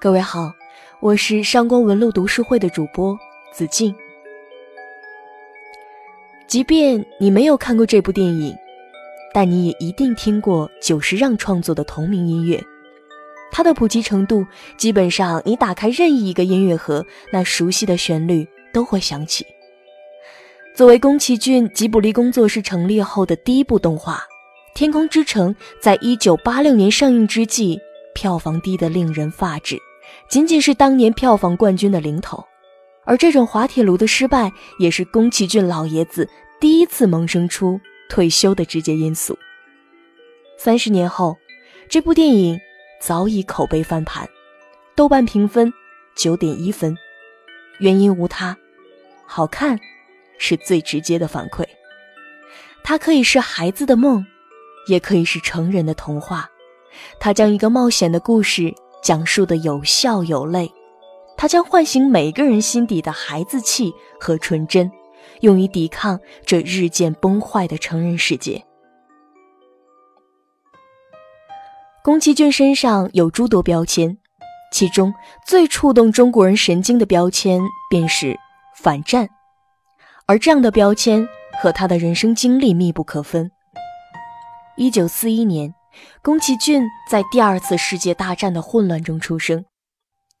各位好，我是上官文露读书会的主播子静。即便你没有看过这部电影，但你也一定听过久石让创作的同名音乐。它的普及程度，基本上你打开任意一个音乐盒，那熟悉的旋律都会响起。作为宫崎骏吉卜力工作室成立后的第一部动画，《天空之城》在一九八六年上映之际，票房低得令人发指。仅仅是当年票房冠军的零头，而这种滑铁卢的失败，也是宫崎骏老爷子第一次萌生出退休的直接因素。三十年后，这部电影早已口碑翻盘，豆瓣评分九点一分，原因无他，好看是最直接的反馈。它可以是孩子的梦，也可以是成人的童话。它将一个冒险的故事。讲述的有笑有泪，它将唤醒每个人心底的孩子气和纯真，用于抵抗这日渐崩坏的成人世界。宫崎骏身上有诸多标签，其中最触动中国人神经的标签便是反战，而这样的标签和他的人生经历密不可分。一九四一年。宫崎骏在第二次世界大战的混乱中出生，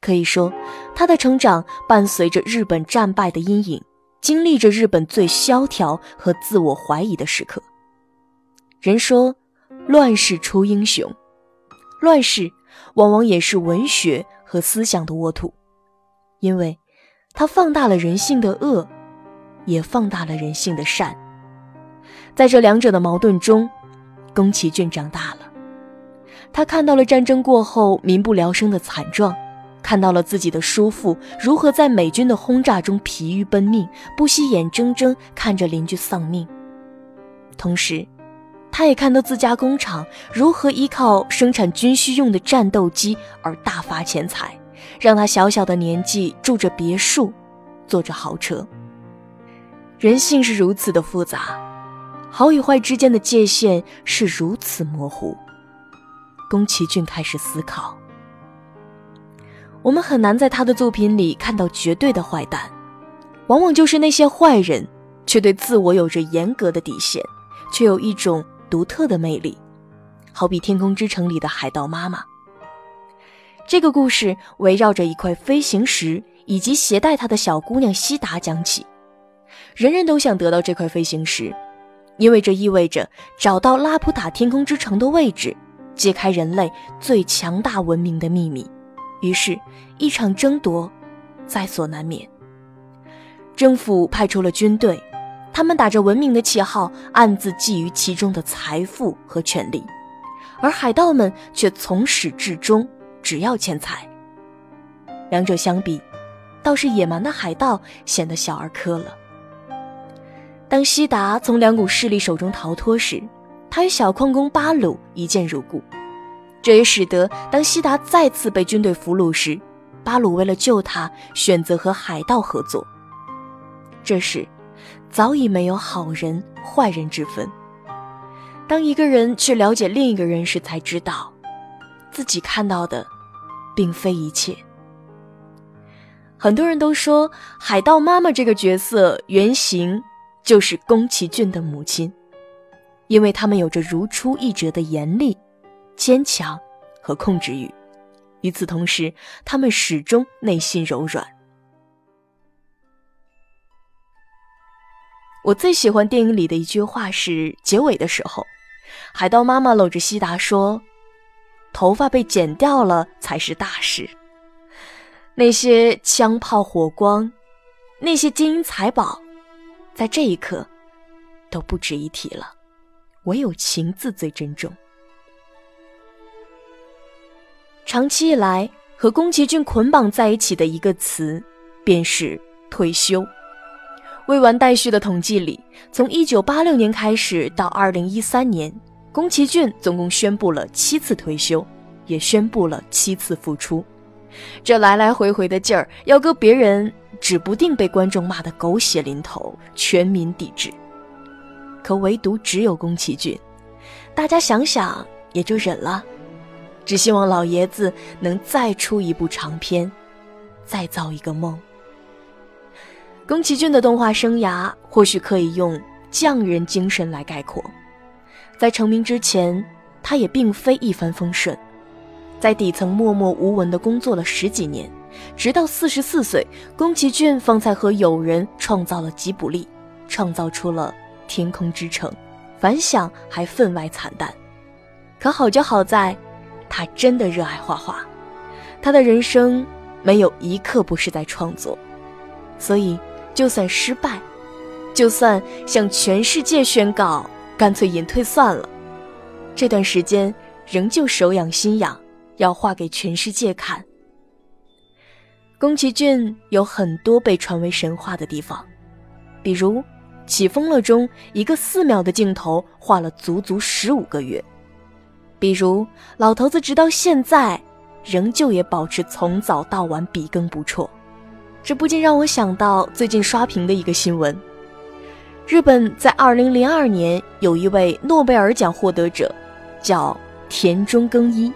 可以说，他的成长伴随着日本战败的阴影，经历着日本最萧条和自我怀疑的时刻。人说，乱世出英雄，乱世往往也是文学和思想的沃土，因为它放大了人性的恶，也放大了人性的善。在这两者的矛盾中，宫崎骏长大了。他看到了战争过后民不聊生的惨状，看到了自己的叔父如何在美军的轰炸中疲于奔命，不惜眼睁睁看着邻居丧命。同时，他也看到自家工厂如何依靠生产军需用的战斗机而大发钱财，让他小小的年纪住着别墅，坐着豪车。人性是如此的复杂，好与坏之间的界限是如此模糊。宫崎骏开始思考：我们很难在他的作品里看到绝对的坏蛋，往往就是那些坏人，却对自我有着严格的底线，却有一种独特的魅力。好比《天空之城》里的海盗妈妈。这个故事围绕着一块飞行石以及携带它的小姑娘希达讲起。人人都想得到这块飞行石，因为这意味着找到拉普塔天空之城的位置。揭开人类最强大文明的秘密，于是，一场争夺在所难免。政府派出了军队，他们打着文明的旗号，暗自觊觎其中的财富和权力，而海盗们却从始至终只要钱财。两者相比，倒是野蛮的海盗显得小儿科了。当西达从两股势力手中逃脱时，他与小矿工巴鲁一见如故，这也使得当西达再次被军队俘虏时，巴鲁为了救他，选择和海盗合作。这时，早已没有好人坏人之分。当一个人去了解另一个人时，才知道，自己看到的，并非一切。很多人都说，海盗妈妈这个角色原型就是宫崎骏的母亲。因为他们有着如出一辙的严厉、坚强和控制欲，与此同时，他们始终内心柔软。我最喜欢电影里的一句话是结尾的时候，海盗妈妈搂着西达说：“头发被剪掉了才是大事，那些枪炮火光，那些金银财宝，在这一刻都不值一提了。”唯有情字最珍重。长期以来和宫崎骏捆绑在一起的一个词，便是退休。未完待续的统计里，从1986年开始到2013年，宫崎骏总共宣布了七次退休，也宣布了七次复出。这来来回回的劲儿，要搁别人，指不定被观众骂得狗血淋头，全民抵制。可唯独只有宫崎骏，大家想想也就忍了。只希望老爷子能再出一部长片，再造一个梦。宫崎骏的动画生涯或许可以用匠人精神来概括。在成名之前，他也并非一帆风顺，在底层默默无闻的工作了十几年，直到四十四岁，宫崎骏方才和友人创造了吉卜力，创造出了《天空之城》，反响还分外惨淡。可好就好在，他真的热爱画画，他的人生没有一刻不是在创作，所以。就算失败，就算向全世界宣告干脆隐退算了，这段时间仍旧手痒心痒，要画给全世界看。宫崎骏有很多被传为神话的地方，比如《起风了》中一个四秒的镜头画了足足十五个月，比如老头子直到现在仍旧也保持从早到晚笔耕不辍。这不禁让我想到最近刷屏的一个新闻：日本在2002年有一位诺贝尔奖获得者，叫田中耕一。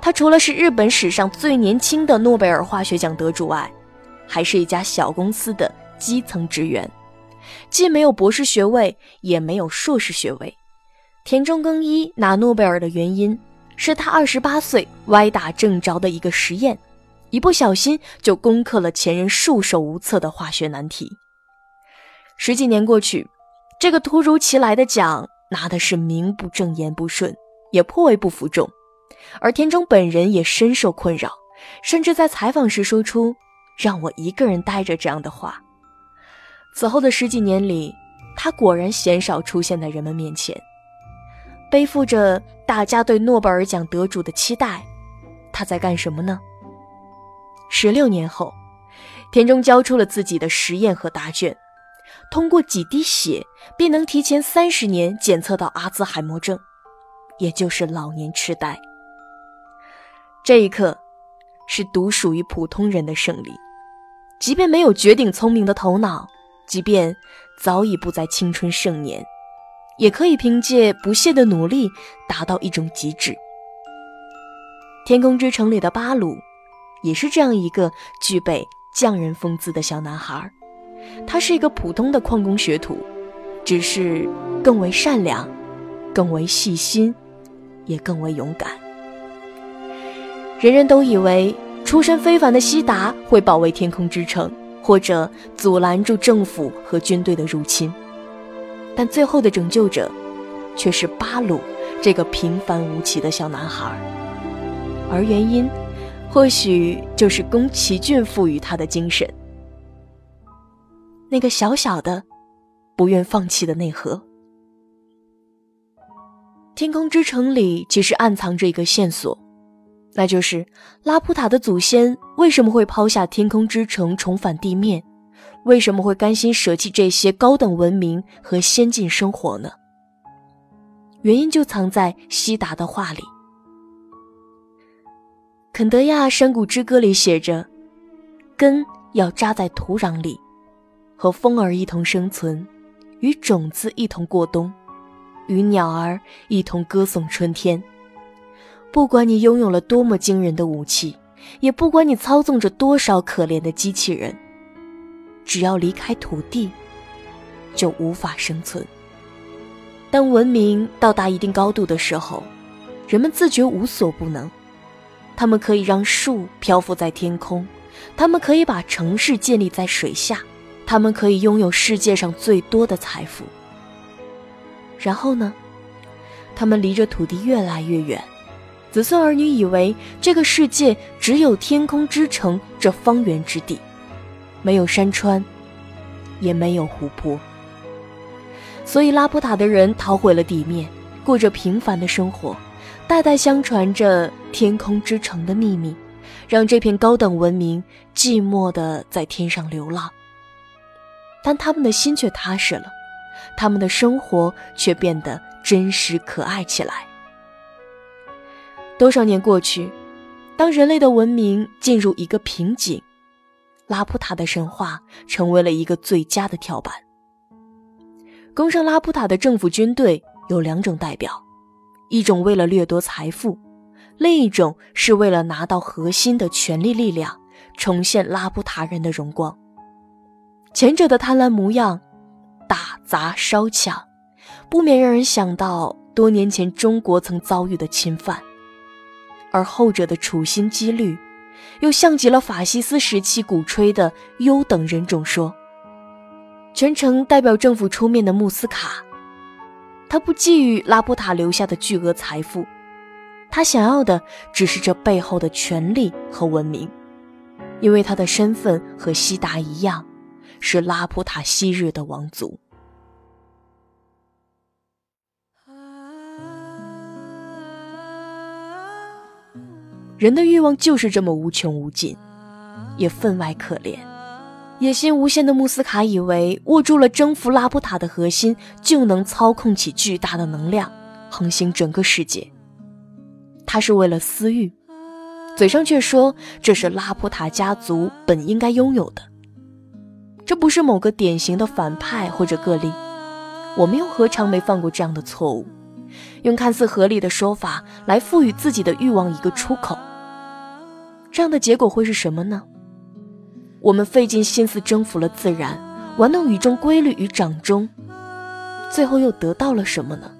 他除了是日本史上最年轻的诺贝尔化学奖得主外，还是一家小公司的基层职员，既没有博士学位，也没有硕士学位。田中耕一拿诺贝尔的原因是他28岁歪打正着的一个实验。一不小心就攻克了前人束手无策的化学难题。十几年过去，这个突如其来的奖拿的是名不正言不顺，也颇为不服众。而田中本人也深受困扰，甚至在采访时说出“让我一个人待着”这样的话。此后的十几年里，他果然鲜少出现在人们面前，背负着大家对诺贝尔奖得主的期待，他在干什么呢？十六年后，田中交出了自己的实验和答卷，通过几滴血便能提前三十年检测到阿兹海默症，也就是老年痴呆。这一刻，是独属于普通人的胜利。即便没有绝顶聪明的头脑，即便早已不在青春盛年，也可以凭借不懈的努力达到一种极致。《天空之城》里的巴鲁。也是这样一个具备匠人风姿的小男孩，他是一个普通的矿工学徒，只是更为善良，更为细心，也更为勇敢。人人都以为出身非凡的西达会保卫天空之城，或者阻拦住政府和军队的入侵，但最后的拯救者却是巴鲁这个平凡无奇的小男孩，而原因。或许就是宫崎骏赋予他的精神，那个小小的、不愿放弃的内核。天空之城里其实暗藏着一个线索，那就是拉普塔的祖先为什么会抛下天空之城重返地面，为什么会甘心舍弃这些高等文明和先进生活呢？原因就藏在西达的话里。肯德亚山谷之歌里写着：“根要扎在土壤里，和风儿一同生存，与种子一同过冬，与鸟儿一同歌颂春天。不管你拥有了多么惊人的武器，也不管你操纵着多少可怜的机器人，只要离开土地，就无法生存。当文明到达一定高度的时候，人们自觉无所不能。”他们可以让树漂浮在天空，他们可以把城市建立在水下，他们可以拥有世界上最多的财富。然后呢？他们离着土地越来越远，子孙儿女以为这个世界只有天空之城这方圆之地，没有山川，也没有湖泊。所以拉普塔的人逃回了地面，过着平凡的生活。代代相传着天空之城的秘密，让这片高等文明寂寞的在天上流浪。但他们的心却踏实了，他们的生活却变得真实可爱起来。多少年过去，当人类的文明进入一个瓶颈，拉普塔的神话成为了一个最佳的跳板。攻上拉普塔的政府军队有两种代表。一种为了掠夺财富，另一种是为了拿到核心的权力力量，重现拉普塔人的荣光。前者的贪婪模样，打砸烧抢，不免让人想到多年前中国曾遭遇的侵犯；而后者的处心积虑，又像极了法西斯时期鼓吹的优等人种说。全程代表政府出面的穆斯卡，他不觊觎拉普塔留下的巨额财富，他想要的只是这背后的权力和文明，因为他的身份和希达一样。是拉普塔昔日的王族。人的欲望就是这么无穷无尽，也分外可怜。野心无限的穆斯卡以为握住了征服拉普塔的核心，就能操控起巨大的能量，横行整个世界。他是为了私欲，嘴上却说这是拉普塔家族本应该拥有的。这不是某个典型的反派或者个例，我们又何尝没犯过这样的错误？用看似合理的说法来赋予自己的欲望一个出口，这样的结果会是什么呢？我们费尽心思征服了自然，玩弄宇宙规律与掌中，最后又得到了什么呢？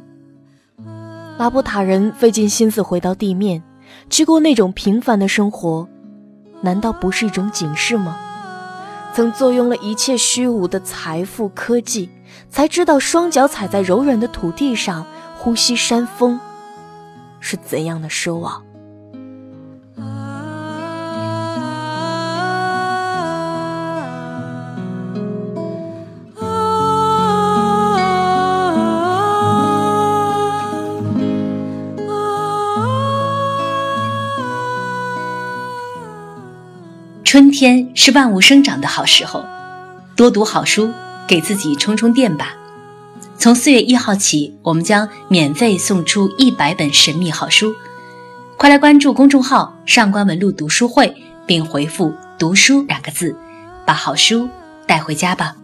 拉布塔人费尽心思回到地面，去过那种平凡的生活，难道不是一种警示吗？曾坐拥了一切虚无的财富、科技，才知道双脚踩在柔软的土地上，呼吸山风，是怎样的奢望。春天是万物生长的好时候，多读好书，给自己充充电吧。从四月一号起，我们将免费送出一百本神秘好书，快来关注公众号“上官文露读书会”，并回复“读书”两个字，把好书带回家吧。